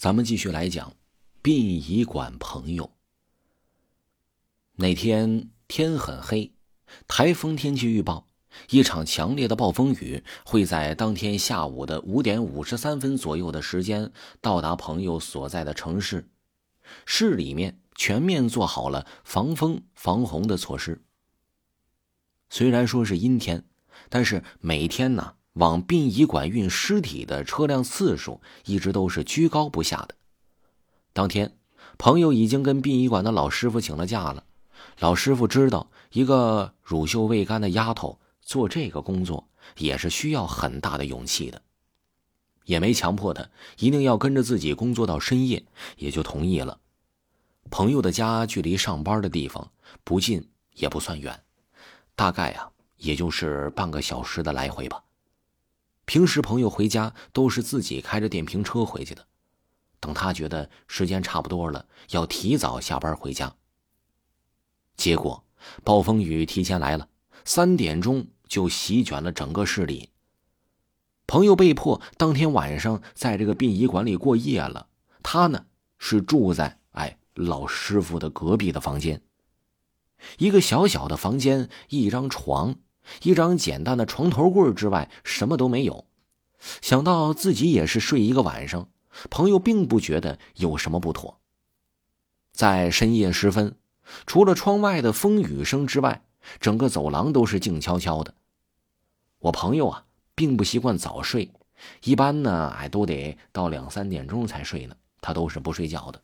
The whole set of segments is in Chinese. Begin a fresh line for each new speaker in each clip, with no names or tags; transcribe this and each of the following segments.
咱们继续来讲殡仪馆朋友。那天天很黑，台风天气预报，一场强烈的暴风雨会在当天下午的五点五十三分左右的时间到达朋友所在的城市。市里面全面做好了防风防洪的措施。虽然说是阴天，但是每天呢。往殡仪馆运尸体的车辆次数一直都是居高不下的。当天，朋友已经跟殡仪馆的老师傅请了假了。老师傅知道，一个乳臭未干的丫头做这个工作也是需要很大的勇气的，也没强迫她一定要跟着自己工作到深夜，也就同意了。朋友的家距离上班的地方不近也不算远，大概啊，也就是半个小时的来回吧。平时朋友回家都是自己开着电瓶车回去的，等他觉得时间差不多了，要提早下班回家。结果暴风雨提前来了，三点钟就席卷了整个市里。朋友被迫当天晚上在这个殡仪馆里过夜了。他呢是住在哎老师傅的隔壁的房间，一个小小的房间，一张床。一张简单的床头柜之外，什么都没有。想到自己也是睡一个晚上，朋友并不觉得有什么不妥。在深夜时分，除了窗外的风雨声之外，整个走廊都是静悄悄的。我朋友啊，并不习惯早睡，一般呢，哎，都得到两三点钟才睡呢。他都是不睡觉的。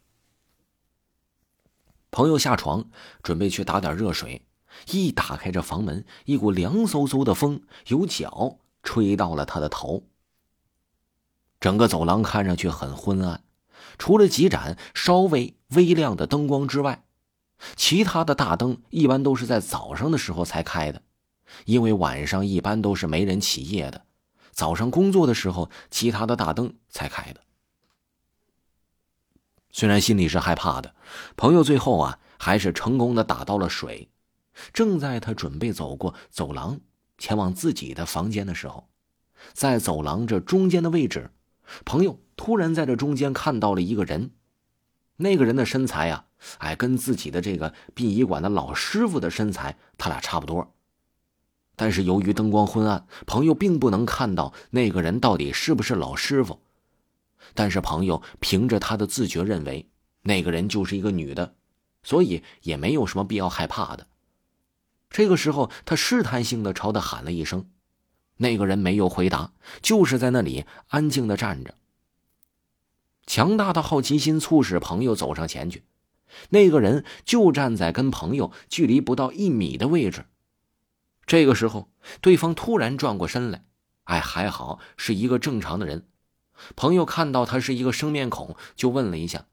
朋友下床，准备去打点热水。一打开这房门，一股凉飕飕的风由脚吹到了他的头。整个走廊看上去很昏暗，除了几盏稍微微亮的灯光之外，其他的大灯一般都是在早上的时候才开的，因为晚上一般都是没人起夜的，早上工作的时候，其他的大灯才开的。虽然心里是害怕的，朋友最后啊还是成功的打到了水。正在他准备走过走廊，前往自己的房间的时候，在走廊这中间的位置，朋友突然在这中间看到了一个人。那个人的身材呀，哎，跟自己的这个殡仪馆的老师傅的身材，他俩差不多。但是由于灯光昏暗，朋友并不能看到那个人到底是不是老师傅。但是朋友凭着他的自觉认为，那个人就是一个女的，所以也没有什么必要害怕的。这个时候，他试探性的朝他喊了一声，那个人没有回答，就是在那里安静的站着。强大的好奇心促使朋友走上前去，那个人就站在跟朋友距离不到一米的位置。这个时候，对方突然转过身来，哎，还好是一个正常的人。朋友看到他是一个生面孔，就问了一下，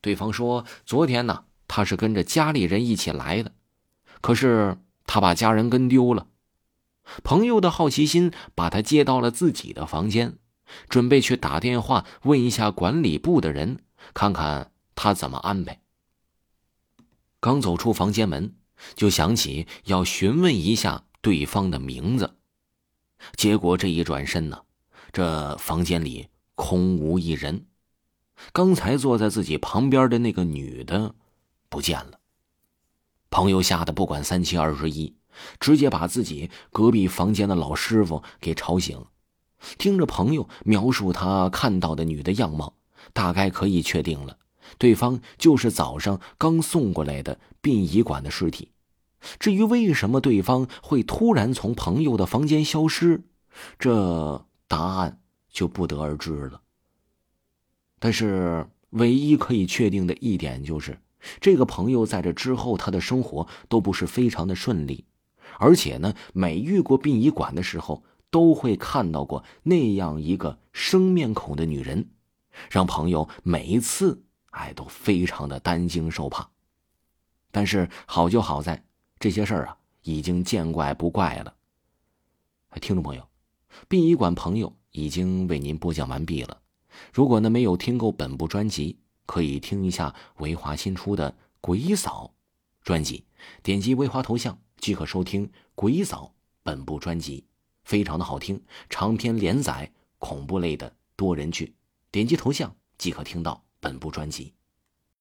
对方说：“昨天呢，他是跟着家里人一起来的。”可是他把家人跟丢了，朋友的好奇心把他接到了自己的房间，准备去打电话问一下管理部的人，看看他怎么安排。刚走出房间门，就想起要询问一下对方的名字，结果这一转身呢，这房间里空无一人，刚才坐在自己旁边的那个女的不见了。朋友吓得不管三七二十一，直接把自己隔壁房间的老师傅给吵醒。听着朋友描述他看到的女的样貌，大概可以确定了，对方就是早上刚送过来的殡仪馆的尸体。至于为什么对方会突然从朋友的房间消失，这答案就不得而知了。但是唯一可以确定的一点就是。这个朋友在这之后，他的生活都不是非常的顺利，而且呢，每遇过殡仪馆的时候，都会看到过那样一个生面孔的女人，让朋友每一次哎都非常的担惊受怕。但是好就好在这些事儿啊，已经见怪不怪了。听众朋友，殡仪馆朋友已经为您播讲完毕了。如果呢没有听够本部专辑。可以听一下维华新出的《鬼嫂》专辑，点击维华头像即可收听《鬼嫂》本部专辑，非常的好听，长篇连载恐怖类的多人剧，点击头像即。可听到本部专辑。